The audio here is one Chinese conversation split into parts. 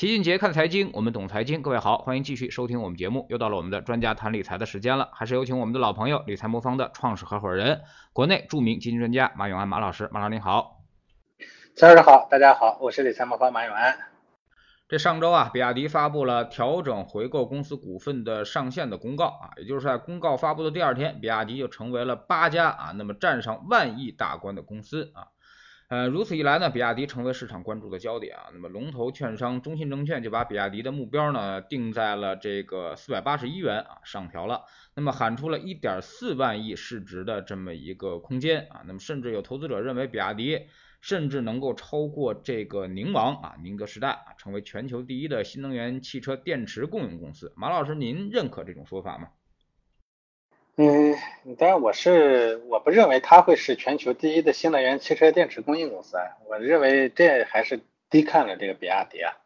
齐俊杰看财经，我们懂财经。各位好，欢迎继续收听我们节目。又到了我们的专家谈理财的时间了，还是有请我们的老朋友理财魔方的创始合伙人、国内著名基金专家马永安马老师。马老师您好，齐老师好，大家好，我是理财魔方马永安。这上周啊，比亚迪发布了调整回购公司股份的上限的公告啊，也就是在公告发布的第二天，比亚迪就成为了八家啊，那么站上万亿大关的公司啊。呃，如此一来呢，比亚迪成为市场关注的焦点啊。那么，龙头券商中信证券就把比亚迪的目标呢定在了这个四百八十一元啊，上调了。那么，喊出了一点四万亿市值的这么一个空间啊。那么，甚至有投资者认为，比亚迪甚至能够超过这个宁王啊，宁德时代啊，成为全球第一的新能源汽车电池供应公司。马老师，您认可这种说法吗？嗯，当然我是我不认为它会是全球第一的新能源汽车电池供应公司啊，我认为这还是低看了这个比亚迪啊。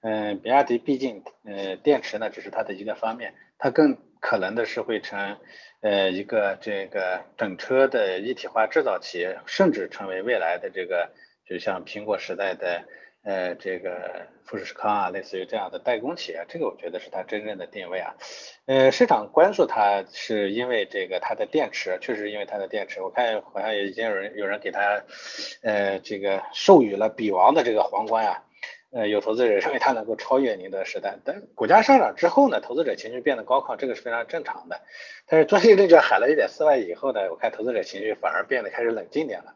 嗯，比亚迪毕竟呃电池呢只是它的一个方面，它更可能的是会成呃一个这个整车的一体化制造企业，甚至成为未来的这个就像苹果时代的。呃，这个富士康啊，类似于这样的代工企业，这个我觉得是它真正的定位啊。呃，市场关注它是因为这个它的电池，确实因为它的电池，我看好像也已经有人有人给它呃这个授予了比王的这个皇冠啊。呃，有投资者认为它能够超越宁德时代，但股价上涨之后呢，投资者情绪变得高亢，这个是非常正常的。但是中信证券喊了一点四万以后呢，我看投资者情绪反而变得开始冷静点了，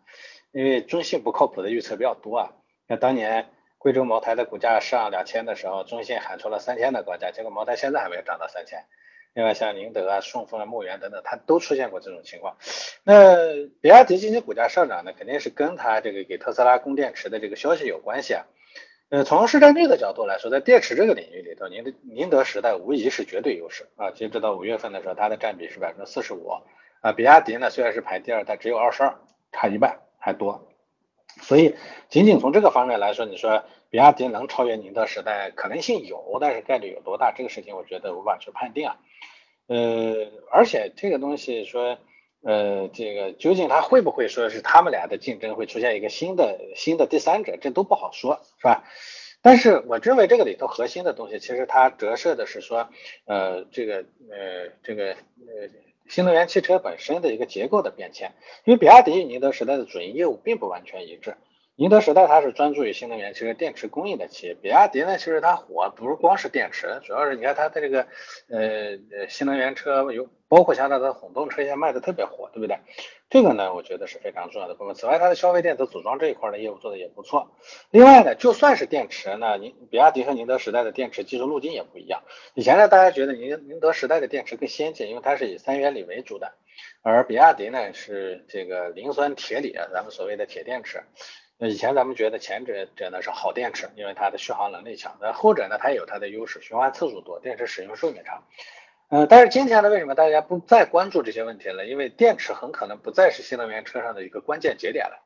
因为中信不靠谱的预测比较多啊。那当年贵州茅台的股价上两千的时候，中信喊出了三千的高价，结果茅台现在还没有涨到三千。另外像宁德啊、顺丰啊、牧原等等，它都出现过这种情况。那比亚迪今天股价上涨呢，肯定是跟它这个给特斯拉供电池的这个消息有关系啊。呃，从市占率的角度来说，在电池这个领域里头，宁德宁德时代无疑是绝对优势啊。截止到五月份的时候，它的占比是百分之四十五啊。比亚迪呢，虽然是排第二，但只有二十二，差一半还多。所以，仅仅从这个方面来说，你说比亚迪能超越宁德时代可能性有，但是概率有多大？这个事情我觉得无法去判定啊。呃，而且这个东西说，呃，这个究竟它会不会说是他们俩的竞争会出现一个新的新的第三者，这都不好说，是吧？但是我认为这个里头核心的东西，其实它折射的是说，呃，这个呃，这个呃。新能源汽车本身的一个结构的变迁，因为比亚迪与宁德时代的主营业务并不完全一致。宁德时代它是专注于新能源汽车电池供应的企业，比亚迪呢，其实它火不是光是电池，主要是你看它的这个呃新能源车有包括像它的混动车现在卖的特别火，对不对？这个呢，我觉得是非常重要的部分。此外，它的消费电子组装这一块的业务做的也不错。另外呢，就算是电池呢，宁比亚迪和宁德时代的电池技术路径也不一样。以前呢，大家觉得宁宁德时代的电池更先进，因为它是以三元锂为主的，而比亚迪呢是这个磷酸铁锂，咱们所谓的铁电池。那以前咱们觉得前者者呢是好电池，因为它的续航能力强；那后者呢，它也有它的优势，循环次数多，电池使用寿命长。嗯，但是今天呢，为什么大家不再关注这些问题了？因为电池很可能不再是新能源车上的一个关键节点了。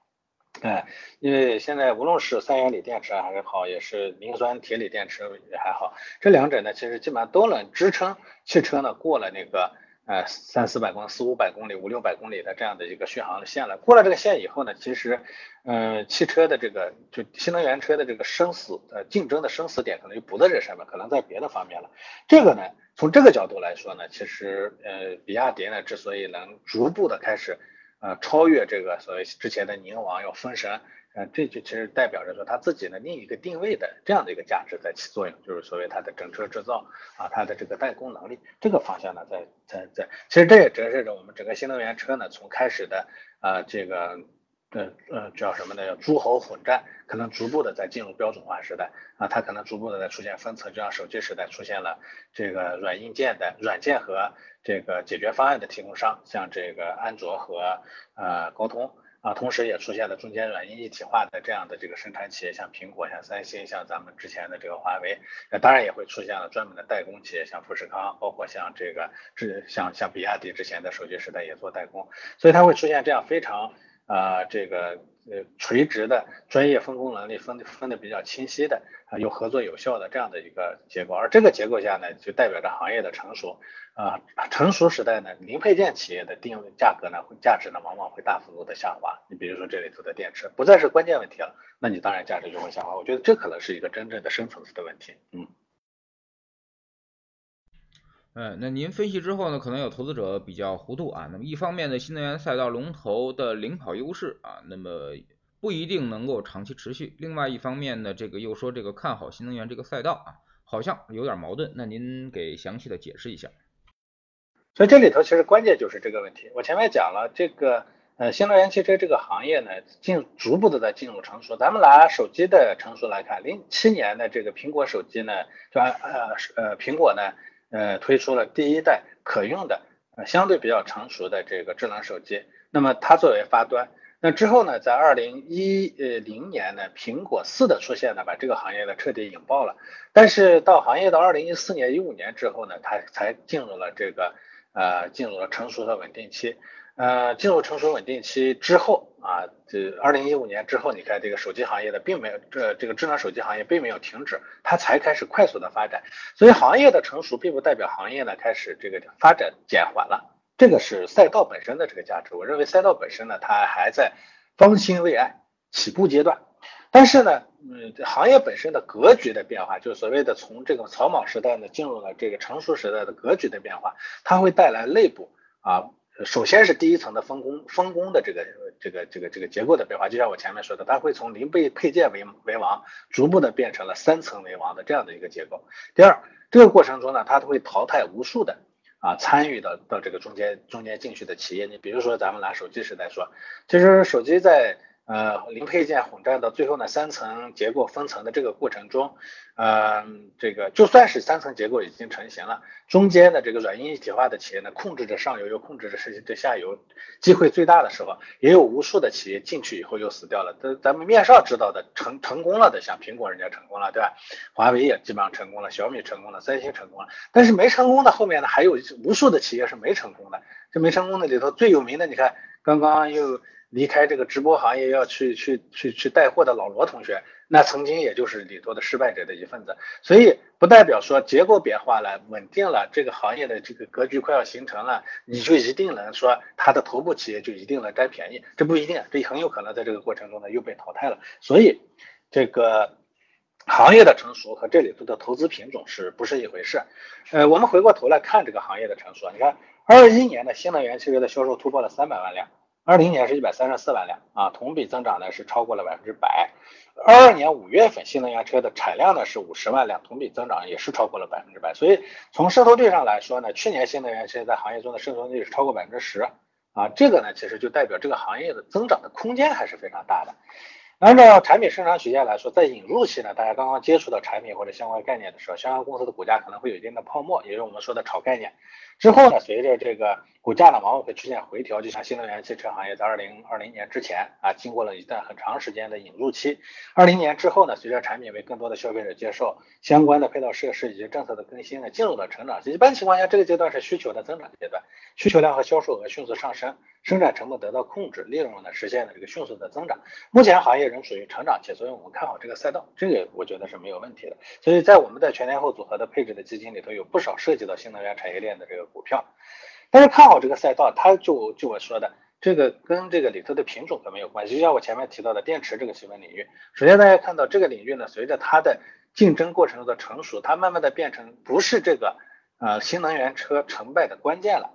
对，因为现在无论是三元锂电池还是好，也是磷酸铁锂电池也还好，这两者呢，其实基本上都能支撑汽车呢过了那个。呃，三四百公里、四五百公里、五六百公里的这样的一个续航的线了。过了这个线以后呢，其实，呃，汽车的这个就新能源车的这个生死呃竞争的生死点可能就不在这上面，可能在别的方面了。这个呢，从这个角度来说呢，其实呃，比亚迪呢之所以能逐步的开始呃超越这个所谓之前的宁王要封神。呃，这就其实代表着说他自己的另一个定位的这样的一个价值在起作用，就是所谓它的整车制造啊，它的这个代工能力这个方向呢，在在在，其实这也折射着我们整个新能源车呢，从开始的啊这个呃呃叫什么呢？叫诸侯混战，可能逐步的在进入标准化时代啊，它可能逐步的在出现分层，就像手机时代出现了这个软硬件的软件和这个解决方案的提供商，像这个安卓和呃高通。啊，同时也出现了中间软硬一体化的这样的这个生产企业，像苹果、像三星、像咱们之前的这个华为，那当然也会出现了专门的代工企业，像富士康，包括像这个这像像比亚迪之前的手机时代也做代工，所以它会出现这样非常啊这个呃垂直的专业分工能力分分的比较清晰的啊有合作有效的这样的一个结构，而这个结构下呢，就代表着行业的成熟啊成熟时代呢，零配件企业的定位价格呢会价值呢往往会大幅度的下滑。你比如说这里头的电池不再是关键问题了，那你当然价值就会下滑。我觉得这可能是一个真正的深层次的问题，嗯。嗯，那您分析之后呢，可能有投资者比较糊涂啊。那么一方面呢，新能源赛道龙头的领跑优势啊，那么不一定能够长期持续。另外一方面呢，这个又说这个看好新能源这个赛道啊，好像有点矛盾。那您给详细的解释一下。所以这里头其实关键就是这个问题。我前面讲了，这个呃新能源汽车这个行业呢，进逐步的在进入成熟。咱们拿手机的成熟来看，零七年的这个苹果手机呢，就呃呃苹果呢。呃，推出了第一代可用的相对比较成熟的这个智能手机。那么它作为发端，那之后呢，在二零一呃零年呢，苹果四的出现呢，把这个行业呢彻底引爆了。但是到行业到二零一四年一五年之后呢，它才进入了这个呃进入了成熟的稳定期。呃，进入成熟稳定期之后啊，这二零一五年之后，你看这个手机行业的并没有这这个智能手机行业并没有停止，它才开始快速的发展。所以行业的成熟并不代表行业呢开始这个发展减缓了，这个是赛道本身的这个价值。我认为赛道本身呢，它还在方兴未艾起步阶段。但是呢，嗯，行业本身的格局的变化，就是所谓的从这个草莽时代呢进入了这个成熟时代的格局的变化，它会带来内部啊。首先是第一层的分工分工的这个这个这个这个结构的变化，就像我前面说的，它会从零配配件为为王，逐步的变成了三层为王的这样的一个结构。第二，这个过程中呢，它会淘汰无数的啊参与到到这个中间中间进去的企业。你比如说咱们拿手机时代说，其实手机在。呃，零配件混战到最后呢，三层结构分层的这个过程中，呃，这个就算是三层结构已经成型了，中间的这个软硬一体化的企业呢，控制着上游又控制着这这下游，机会最大的时候，也有无数的企业进去以后又死掉了。咱咱们面上知道的成成功了的，像苹果人家成功了，对吧？华为也基本上成功了，小米成功了，三星成功了，但是没成功的后面呢，还有无数的企业是没成功的。这没成功的里头最有名的，你看刚刚又。离开这个直播行业要去去去去带货的老罗同学，那曾经也就是里头的失败者的一份子，所以不代表说结构变化了、稳定了，这个行业的这个格局快要形成了，你就一定能说它的头部企业就一定能占便宜，这不一定，这很有可能在这个过程中呢又被淘汰了。所以这个行业的成熟和这里头的投资品种是不是一回事？呃，我们回过头来看这个行业的成熟，你看二一年的新能源汽车的销售突破了三百万辆。二零年是一百三十四万辆啊，同比增长呢是超过了百分之百。二二年五月份新能源车的产量呢是五十万辆，同比增长也是超过了百分之百。所以从渗透率上来说呢，去年新能源车在行业中的渗透率是超过百分之十啊，这个呢其实就代表这个行业的增长的空间还是非常大的。按照产品生产曲线来说，在引入期呢，大家刚刚接触到产品或者相关概念的时候，相关公司的股价可能会有一定的泡沫，也就是我们说的炒概念。之后呢，随着这个股价呢，往往会出现回调，就像新能源汽车行业在二零二零年之前啊，经过了一段很长时间的引入期。二零年之后呢，随着产品被更多的消费者接受，相关的配套设施以及政策的更新呢，进入了成长期。一般情况下，这个阶段是需求的增长阶段，需求量和销售额迅速上升，生产成本得到控制，利润呢实现了这个迅速的增长。目前行业仍属于成长期，所以我们看好这个赛道，这个我觉得是没有问题的。所以在我们的全天候组合的配置的基金里头，有不少涉及到新能源产业链的这个。股票，但是看好这个赛道，它就就我说的这个跟这个里头的品种可没有关系。就像我前面提到的电池这个细分领域，首先大家看到这个领域呢，随着它的竞争过程中的成熟，它慢慢的变成不是这个呃新能源车成败的关键了。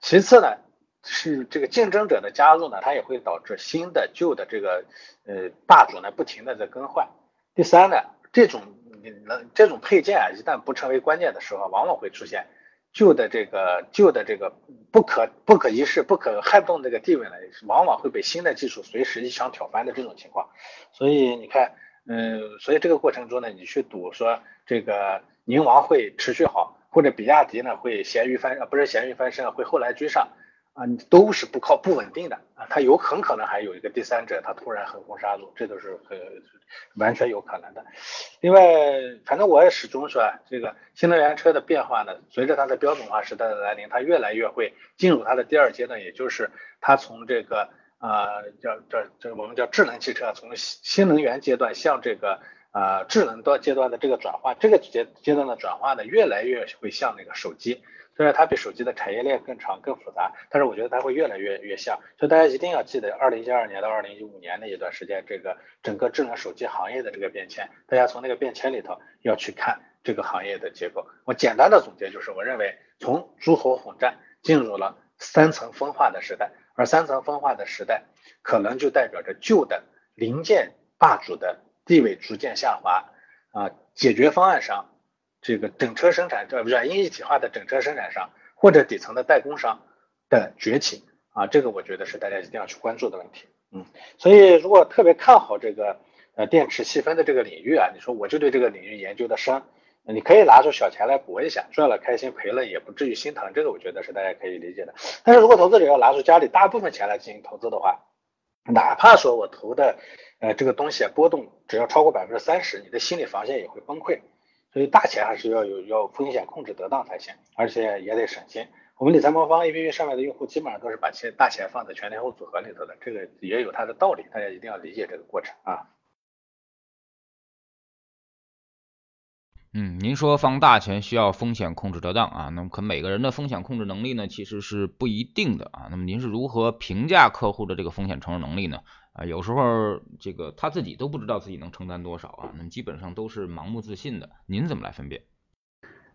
其次呢，是这个竞争者的加入呢，它也会导致新的旧的这个呃霸主呢不停的在更换。第三呢，这种能这种配件啊，一旦不成为关键的时候，往往会出现。旧的这个旧的这个不可不可一世不可撼动这个地位呢，往往会被新的技术随时一枪挑翻的这种情况。所以你看，嗯，所以这个过程中呢，你去赌说这个宁王会持续好，或者比亚迪呢会咸鱼翻，不是咸鱼翻身，会后来居上。啊，你都是不靠不稳定的啊，它有很可能还有一个第三者，他突然横空杀入，这都是很完全有可能的。另外，反正我也始终说，这个新能源车的变化呢，随着它的标准化时代的来临，它越来越会进入它的第二阶段，也就是它从这个啊，叫叫这我们叫智能汽车，从新能源阶段向这个啊智能的阶段的这个转化，这个阶阶段的转化呢，越来越会像那个手机。虽然它比手机的产业链更长、更复杂，但是我觉得它会越来越越像。所以大家一定要记得，二零一二年到二零一五年那一段时间，这个整个智能手机行业的这个变迁，大家从那个变迁里头要去看这个行业的结构。我简单的总结就是，我认为从诸侯混战进入了三层分化的时代，而三层分化的时代，可能就代表着旧的零件霸主的地位逐渐下滑啊，解决方案上。这个整车生产，这软硬一体化的整车生产商或者底层的代工商的崛起啊，这个我觉得是大家一定要去关注的问题。嗯，所以如果特别看好这个呃电池细分的这个领域啊，你说我就对这个领域研究的深，你可以拿出小钱来搏一下，赚了开心，赔了也不至于心疼，这个我觉得是大家可以理解的。但是如果投资者要拿出家里大部分钱来进行投资的话，哪怕说我投的呃这个东西波动只要超过百分之三十，你的心理防线也会崩溃。所以大钱还是要有要风险控制得当才行，而且也得省心。我们理财魔方 A P P 上面的用户基本上都是把钱大钱放在全天候组合里头的，这个也有它的道理，大家一定要理解这个过程啊。嗯，您说放大钱需要风险控制得当啊，那么可每个人的风险控制能力呢其实是不一定的啊。那么您是如何评价客户的这个风险承受能力呢？啊，有时候这个他自己都不知道自己能承担多少啊，那基本上都是盲目自信的。您怎么来分辨？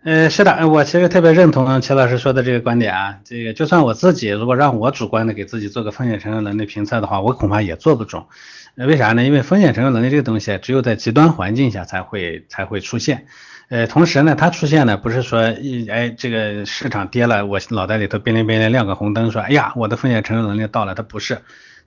呃，是的，我其实特别认同齐老师说的这个观点啊。这个就算我自己如果让我主观的给自己做个风险承受能力评测的话，我恐怕也做不准。为啥呢？因为风险承受能力这个东西，只有在极端环境下才会才会出现。呃，同时呢，它出现呢不是说哎这个市场跌了，我脑袋里头边亮边亮亮个红灯，说哎呀我的风险承受能力到了，它不是。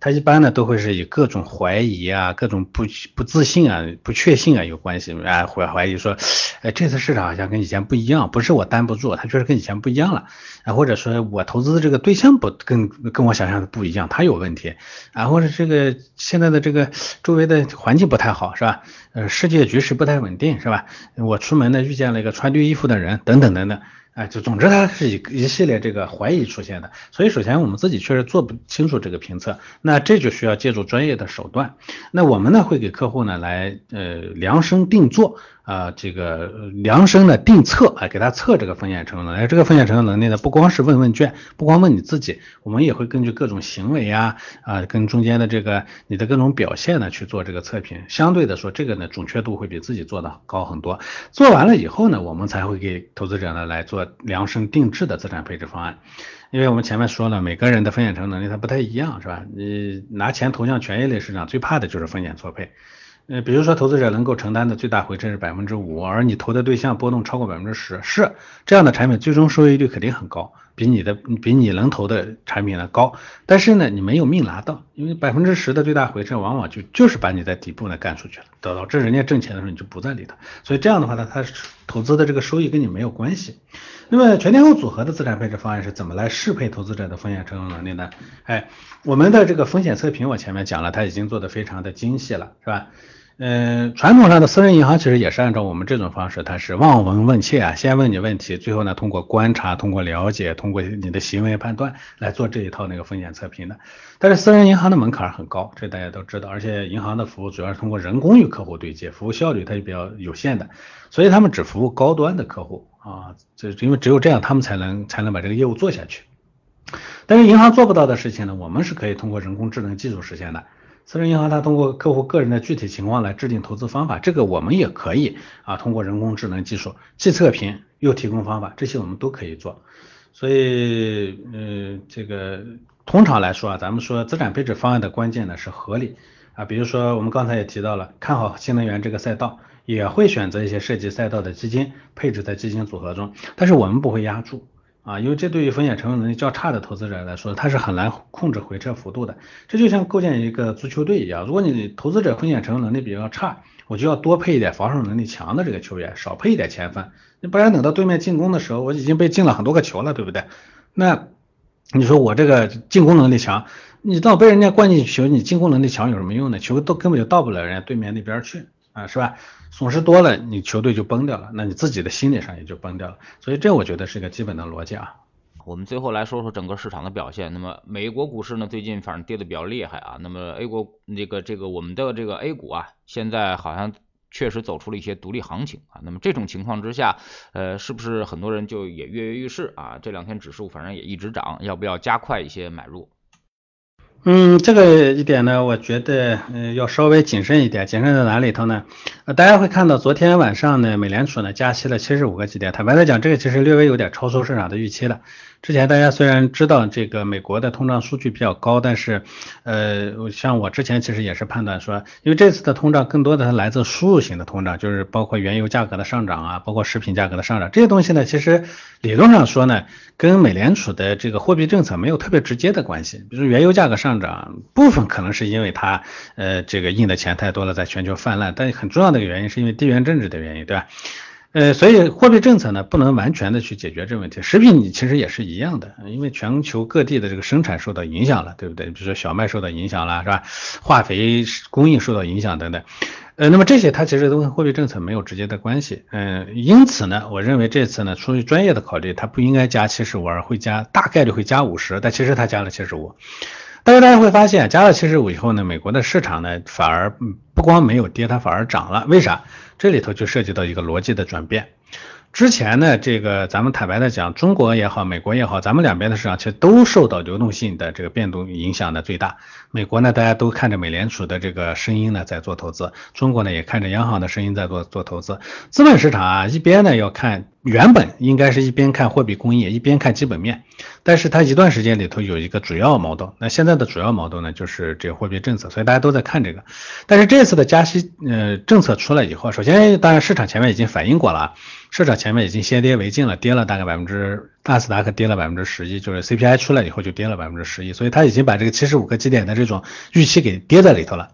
它一般呢都会是以各种怀疑啊、各种不不自信啊、不确信啊有关系啊，怀怀疑说，哎，这次市场好像跟以前不一样，不是我担不住，它确实跟以前不一样了啊，或者说我投资的这个对象不跟跟我想象的不一样，它有问题啊，或者这个现在的这个周围的环境不太好是吧？呃，世界局势不太稳定是吧？我出门呢遇见了一个穿绿衣服的人，等等等等。哎，就总之它是一一系列这个怀疑出现的，所以首先我们自己确实做不清楚这个评测，那这就需要借助专业的手段。那我们呢会给客户呢来呃量身定做。啊，这个量身的定测啊，给他测这个风险承受能力。这个风险承受能力呢，不光是问问卷，不光问你自己，我们也会根据各种行为啊啊，跟中间的这个你的各种表现呢去做这个测评。相对的说，这个呢准确度会比自己做的高很多。做完了以后呢，我们才会给投资者呢来做量身定制的资产配置方案。因为我们前面说了，每个人的风险承受能力它不太一样，是吧？你拿钱投向权益类市场，最怕的就是风险错配。呃，比如说投资者能够承担的最大回撤是百分之五，而你投的对象波动超过百分之十，是这样的产品最终收益率肯定很高，比你的比你能投的产品呢高。但是呢，你没有命拿到，因为百分之十的最大回撤往往就就是把你在底部呢干出去了，导致人家挣钱的时候你就不在里头。所以这样的话呢，它投资的这个收益跟你没有关系。那么全天候组合的资产配置方案是怎么来适配投资者的风险承受能力呢？哎，我们的这个风险测评我前面讲了，它已经做得非常的精细了，是吧？嗯，传统上的私人银行其实也是按照我们这种方式，它是望闻问切啊，先问你问题，最后呢通过观察、通过了解、通过你的行为判断来做这一套那个风险测评的。但是私人银行的门槛很高，这大家都知道，而且银行的服务主要是通过人工与客户对接，服务效率它是比较有限的，所以他们只服务高端的客户啊，这因为只有这样他们才能才能把这个业务做下去。但是银行做不到的事情呢，我们是可以通过人工智能技术实现的。私人银行它通过客户个人的具体情况来制定投资方法，这个我们也可以啊，通过人工智能技术既测评又提供方法，这些我们都可以做。所以，呃，这个通常来说啊，咱们说资产配置方案的关键呢是合理啊，比如说我们刚才也提到了，看好新能源这个赛道，也会选择一些涉及赛道的基金配置在基金组合中，但是我们不会压注。啊，因为这对于风险承受能力较差的投资者来说，他是很难控制回撤幅度的。这就像构建一个足球队一样，如果你投资者风险承受能力比较差，我就要多配一点防守能力强的这个球员，少配一点前锋。你不然等到对面进攻的时候，我已经被进了很多个球了，对不对？那你说我这个进攻能力强，你到被人家灌进球，你进攻能力强有什么用呢？球都根本就到不了人家对面那边去啊，是吧？损失多了，你球队就崩掉了，那你自己的心理上也就崩掉了，所以这我觉得是一个基本的逻辑啊。我们最后来说说整个市场的表现。那么美国股市呢，最近反正跌的比较厉害啊。那么 A 国那个这个我们的这个 A 股啊，现在好像确实走出了一些独立行情啊。那么这种情况之下，呃，是不是很多人就也跃跃欲试啊？这两天指数反正也一直涨，要不要加快一些买入？嗯，这个一点呢，我觉得嗯要稍微谨慎一点。谨慎在哪里头呢？呃，大家会看到昨天晚上呢，美联储呢加息了七十五个基点。坦白来讲，这个其实略微有点超出市场的预期了。之前大家虽然知道这个美国的通胀数据比较高，但是，呃，像我之前其实也是判断说，因为这次的通胀更多的是来自输入型的通胀，就是包括原油价格的上涨啊，包括食品价格的上涨这些东西呢，其实理论上说呢，跟美联储的这个货币政策没有特别直接的关系。比如原油价格上涨，部分可能是因为它，呃，这个印的钱太多了，在全球泛滥，但很重要的一个原因是因为地缘政治的原因，对吧？呃，所以货币政策呢不能完全的去解决这个问题。食品你其实也是一样的，因为全球各地的这个生产受到影响了，对不对？比如说小麦受到影响了，是吧？化肥供应受到影响等等。呃，那么这些它其实都跟货币政策没有直接的关系。嗯，因此呢，我认为这次呢，出于专业的考虑，它不应该加七十五，而会加大概率会加五十，但其实它加了七十五。但是大家会发现，加了七十五以后呢，美国的市场呢反而不光没有跌，它反而涨了。为啥？这里头就涉及到一个逻辑的转变。之前呢，这个咱们坦白的讲，中国也好，美国也好，咱们两边的市场其实都受到流动性的这个变动影响的最大。美国呢，大家都看着美联储的这个声音呢在做投资；中国呢，也看着央行的声音在做做投资。资本市场啊，一边呢要看，原本应该是一边看货币供应，一边看基本面。但是它一段时间里头有一个主要矛盾，那现在的主要矛盾呢就是这个货币政策，所以大家都在看这个。但是这次的加息呃政策出来以后，首先当然市场前面已经反应过了。市场前面已经先跌为敬了，跌了大概百分之，纳斯达克跌了百分之十一，就是 CPI 出来以后就跌了百分之十一，所以它已经把这个七十五个基点的这种预期给跌在里头了。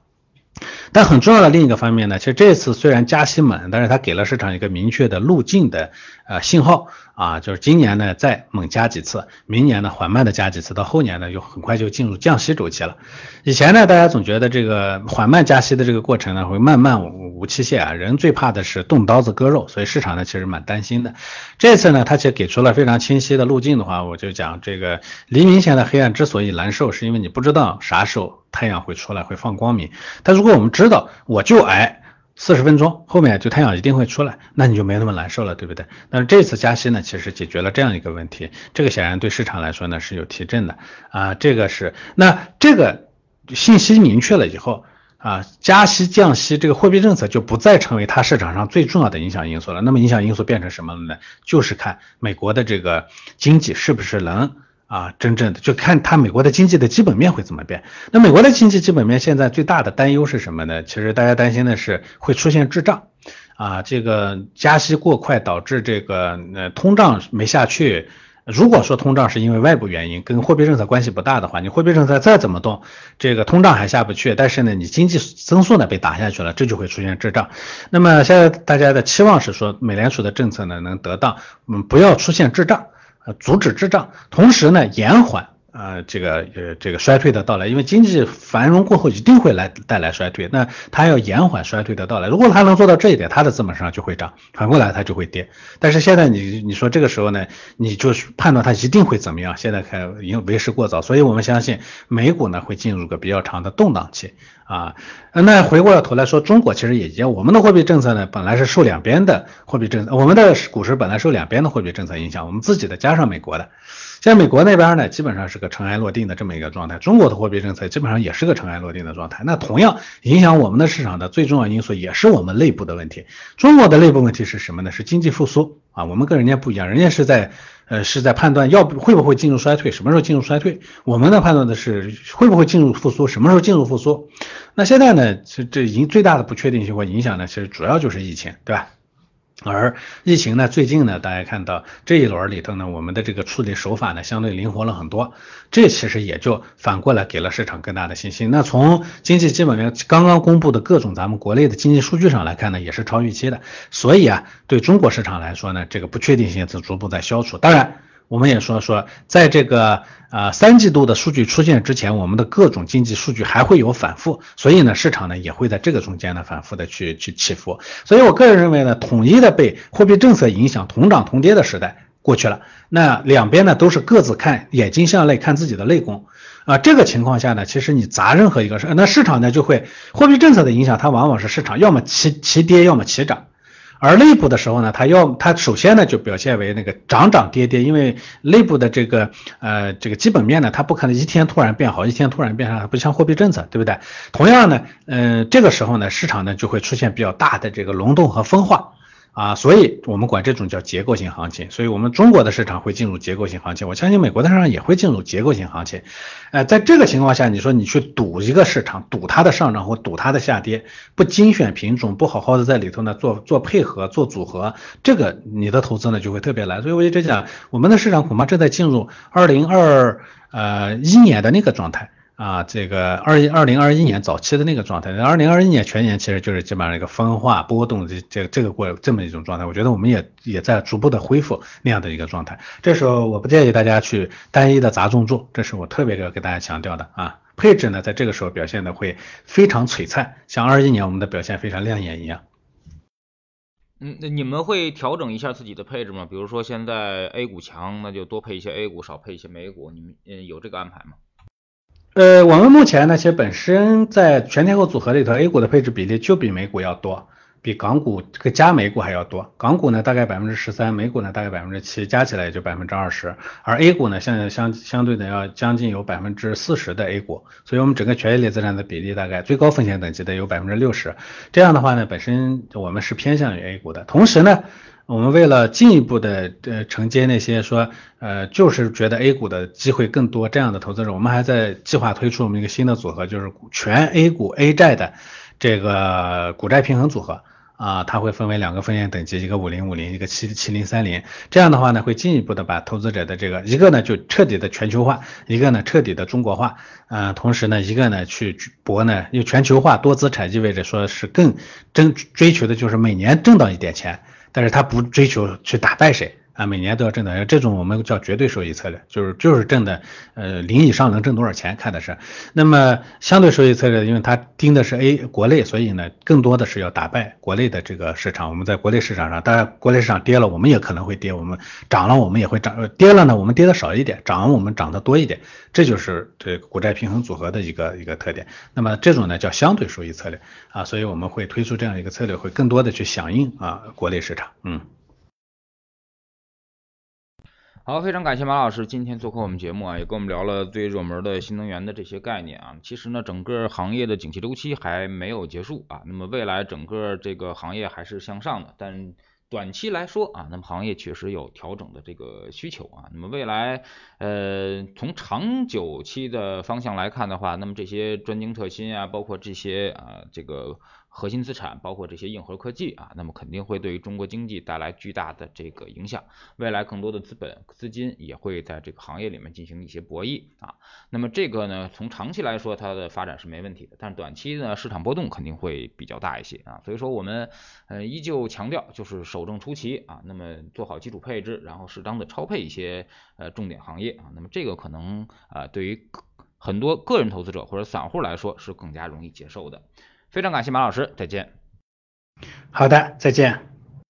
但很重要的另一个方面呢，其实这次虽然加息猛，但是它给了市场一个明确的路径的呃信号。啊，就是今年呢再猛加几次，明年呢缓慢的加几次，到后年呢又很快就进入降息周期了。以前呢大家总觉得这个缓慢加息的这个过程呢会慢慢无期限啊，人最怕的是动刀子割肉，所以市场呢其实蛮担心的。这次呢它其实给出了非常清晰的路径的话，我就讲这个黎明前的黑暗之所以难受，是因为你不知道啥时候太阳会出来会放光明。但如果我们知道，我就挨。四十分钟后面就太阳一定会出来，那你就没那么难受了，对不对？但是这次加息呢，其实解决了这样一个问题，这个显然对市场来说呢是有提振的啊，这个是那这个信息明确了以后啊，加息降息这个货币政策就不再成为它市场上最重要的影响因素了。那么影响因素变成什么了呢？就是看美国的这个经济是不是能。啊，真正的就看它美国的经济的基本面会怎么变。那美国的经济基本面现在最大的担忧是什么呢？其实大家担心的是会出现滞胀，啊，这个加息过快导致这个呃通胀没下去。如果说通胀是因为外部原因，跟货币政策关系不大的话，你货币政策再怎么动，这个通胀还下不去，但是呢，你经济增速呢被打下去了，这就会出现滞胀。那么现在大家的期望是说，美联储的政策呢能得到，嗯，不要出现滞胀。阻止滞胀，同时呢，延缓呃这个呃这个衰退的到来，因为经济繁荣过后一定会来带来衰退，那它要延缓衰退的到来。如果它能做到这一点，它的资本市场就会涨，反过来它就会跌。但是现在你你说这个时候呢，你就是判断它一定会怎么样？现在看已经为时过早，所以我们相信美股呢会进入个比较长的动荡期啊。那回过了头来说，中国其实也一样，我们的货币政策呢本来是受两边的货币政策，我们的股市本来受两边的货币政策影响，我们自己的加上美国的。在美国那边呢，基本上是个尘埃落定的这么一个状态。中国的货币政策基本上也是个尘埃落定的状态。那同样影响我们的市场的最重要因素，也是我们内部的问题。中国的内部问题是什么呢？是经济复苏啊。我们跟人家不一样，人家是在呃是在判断要不会不会进入衰退，什么时候进入衰退。我们的判断的是会不会进入复苏，什么时候进入复苏。那现在呢，这这影最大的不确定性或影响呢，其实主要就是疫情，对吧？而疫情呢，最近呢，大家看到这一轮里头呢，我们的这个处理手法呢，相对灵活了很多。这其实也就反过来给了市场更大的信心。那从经济基本面刚刚公布的各种咱们国内的经济数据上来看呢，也是超预期的。所以啊，对中国市场来说呢，这个不确定性是逐步在消除。当然。我们也说说，在这个呃三季度的数据出现之前，我们的各种经济数据还会有反复，所以呢，市场呢也会在这个中间呢反复的去去起伏。所以我个人认为呢，统一的被货币政策影响同涨同跌的时代过去了。那两边呢都是各自看眼睛向内看自己的内功啊。这个情况下呢，其实你砸任何一个市，那市场呢就会货币政策的影响，它往往是市场要么齐齐跌，要么齐涨。而内部的时候呢，它要它首先呢就表现为那个涨涨跌跌，因为内部的这个呃这个基本面呢，它不可能一天突然变好，一天突然变差，不像货币政策，对不对？同样呢，嗯，这个时候呢，市场呢就会出现比较大的这个轮动和分化。啊，所以我们管这种叫结构性行情，所以我们中国的市场会进入结构性行情，我相信美国的市场也会进入结构性行情。呃，在这个情况下，你说你去赌一个市场，赌它的上涨或赌它的下跌，不精选品种，不好好的在里头呢做做配合做组合，这个你的投资呢就会特别难。所以我一直讲，我们的市场恐怕正在进入二零二呃一年的那个状态。啊，这个二一二零二一年早期的那个状态，二零二一年全年其实就是基本上一个分化波动这这这个过这么一种状态，我觉得我们也也在逐步的恢复那样的一个状态。这时候我不建议大家去单一的砸重注，这是我特别要给大家强调的啊。配置呢，在这个时候表现的会非常璀璨，像二一年我们的表现非常亮眼一样。嗯，那你们会调整一下自己的配置吗？比如说现在 A 股强，那就多配一些 A 股，少配一些美股，你们嗯有这个安排吗？呃，我们目前呢，其实本身在全天候组合里头，A 股的配置比例就比美股要多，比港股这个加美股还要多。港股呢大概百分之十三，美股呢大概百分之七，加起来也就百分之二十。而 A 股呢，现在相相对的要将近有百分之四十的 A 股，所以我们整个权益类资产的比例大概最高风险等级的有百分之六十。这样的话呢，本身我们是偏向于 A 股的，同时呢。我们为了进一步的呃承接那些说呃就是觉得 A 股的机会更多这样的投资者，我们还在计划推出我们一个新的组合，就是全 A 股 A 债的这个股债平衡组合啊，它会分为两个风险等级，一个五零五零，一个七七零三零。这样的话呢，会进一步的把投资者的这个一个呢就彻底的全球化，一个呢彻底的中国化，呃，同时呢一个呢去博呢，因为全球化多资产意味着说是更争追求的就是每年挣到一点钱。但是他不追求去打败谁。啊，每年都要挣的，这种我们叫绝对收益策略，就是就是挣的，呃，零以上能挣多少钱，看的是。那么相对收益策略，因为它盯的是 A 国内，所以呢，更多的是要打败国内的这个市场。我们在国内市场上，当然国内市场跌了，我们也可能会跌；我们涨了，我们也会涨。跌了呢，我们跌的少一点；涨，我们涨的多一点。这就是这股债平衡组合的一个一个特点。那么这种呢叫相对收益策略啊，所以我们会推出这样一个策略，会更多的去响应啊国内市场。嗯。好，非常感谢马老师今天做客我们节目啊，也跟我们聊了最热门的新能源的这些概念啊。其实呢，整个行业的景气周期还没有结束啊，那么未来整个这个行业还是向上的，但短期来说啊，那么行业确实有调整的这个需求啊。那么未来呃，从长久期的方向来看的话，那么这些专精特新啊，包括这些啊这个。核心资产包括这些硬核科技啊，那么肯定会对于中国经济带来巨大的这个影响。未来更多的资本资金也会在这个行业里面进行一些博弈啊。那么这个呢，从长期来说它的发展是没问题的，但短期呢市场波动肯定会比较大一些啊。所以说我们呃依旧强调就是守正出奇啊，那么做好基础配置，然后适当的超配一些呃重点行业啊。那么这个可能啊对于很多个人投资者或者散户来说是更加容易接受的。非常感谢马老师，再见。好的，再见。